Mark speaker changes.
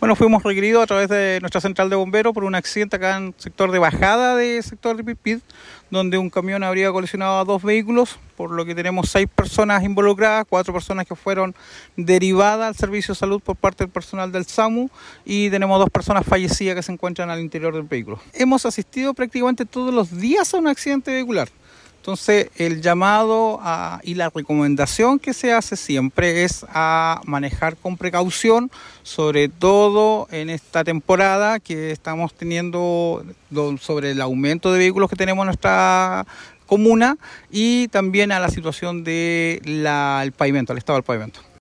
Speaker 1: Bueno, fuimos requeridos a través de nuestra central de bomberos por un accidente acá en el sector de bajada del sector de Pipid, donde un camión habría colisionado a dos vehículos, por lo que tenemos seis personas involucradas, cuatro personas que fueron derivadas al servicio de salud por parte del personal del SAMU y tenemos dos personas fallecidas que se encuentran al interior del vehículo. Hemos asistido prácticamente todos los días a un accidente vehicular. Entonces, el llamado y la recomendación que se hace siempre es a manejar con precaución, sobre todo en esta temporada que estamos teniendo sobre el aumento de vehículos que tenemos en nuestra comuna y también a la situación del pavimento, al estado del pavimento.